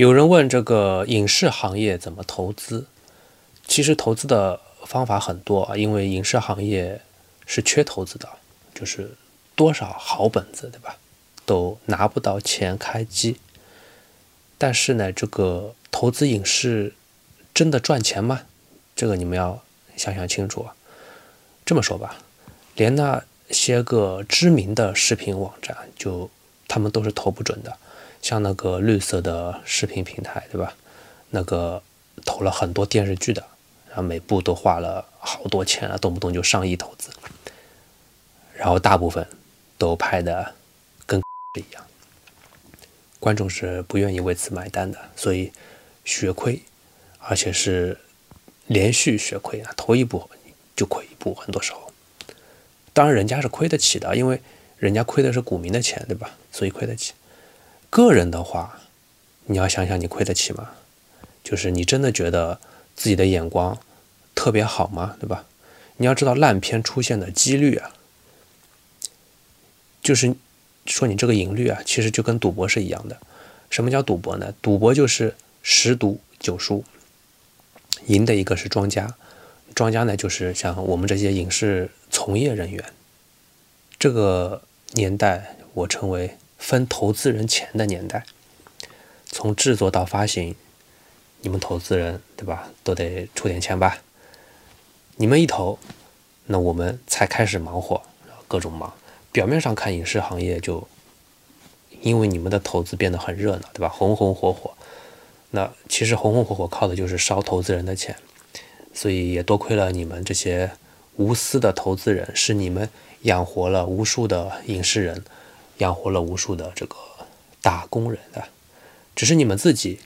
有人问这个影视行业怎么投资？其实投资的方法很多啊，因为影视行业是缺投资的，就是多少好本子，对吧？都拿不到钱开机。但是呢，这个投资影视真的赚钱吗？这个你们要想想清楚啊。这么说吧，连那些个知名的视频网站，就他们都是投不准的。像那个绿色的视频平台，对吧？那个投了很多电视剧的，然后每部都花了好多钱啊，动不动就上亿投资，然后大部分都拍的跟 一样，观众是不愿意为此买单的，所以血亏，而且是连续血亏啊，投一部就亏一部，很多时候。当然人家是亏得起的，因为人家亏的是股民的钱，对吧？所以亏得起。个人的话，你要想想你亏得起吗？就是你真的觉得自己的眼光特别好吗？对吧？你要知道烂片出现的几率啊，就是说你这个赢率啊，其实就跟赌博是一样的。什么叫赌博呢？赌博就是十赌九输，赢的一个是庄家，庄家呢就是像我们这些影视从业人员。这个年代我称为。分投资人钱的年代，从制作到发行，你们投资人对吧，都得出点钱吧？你们一投，那我们才开始忙活，各种忙。表面上看影视行业就因为你们的投资变得很热闹，对吧？红红火火。那其实红红火火靠的就是烧投资人的钱，所以也多亏了你们这些无私的投资人，是你们养活了无数的影视人。养活了无数的这个打工人的，只是你们自己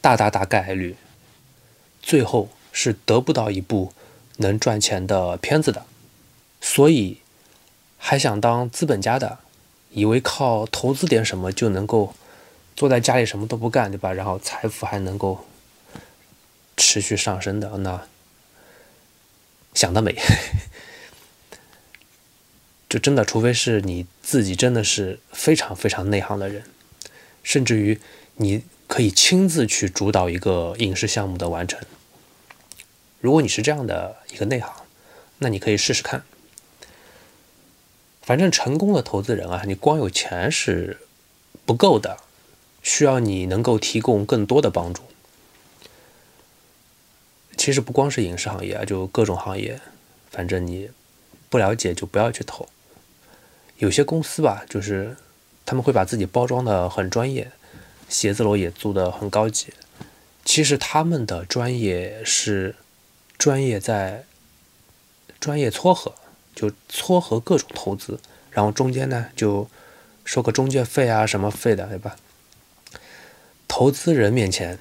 大大大概率最后是得不到一部能赚钱的片子的，所以还想当资本家的，以为靠投资点什么就能够坐在家里什么都不干，对吧？然后财富还能够持续上升的，那想得美。就真的，除非是你自己真的是非常非常内行的人，甚至于你可以亲自去主导一个影视项目的完成。如果你是这样的一个内行，那你可以试试看。反正成功的投资人啊，你光有钱是不够的，需要你能够提供更多的帮助。其实不光是影视行业啊，就各种行业，反正你不了解就不要去投。有些公司吧，就是他们会把自己包装的很专业，写字楼也租的很高级。其实他们的专业是专业在专业撮合，就撮合各种投资，然后中间呢就收个中介费啊什么费的，对吧？投资人面前，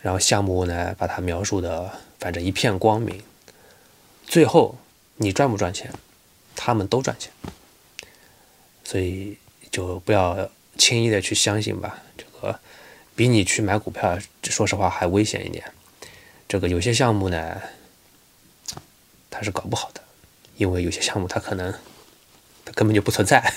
然后项目呢把它描述的反正一片光明，最后你赚不赚钱，他们都赚钱。所以就不要轻易的去相信吧，这个比你去买股票，说实话还危险一点。这个有些项目呢，它是搞不好的，因为有些项目它可能它根本就不存在。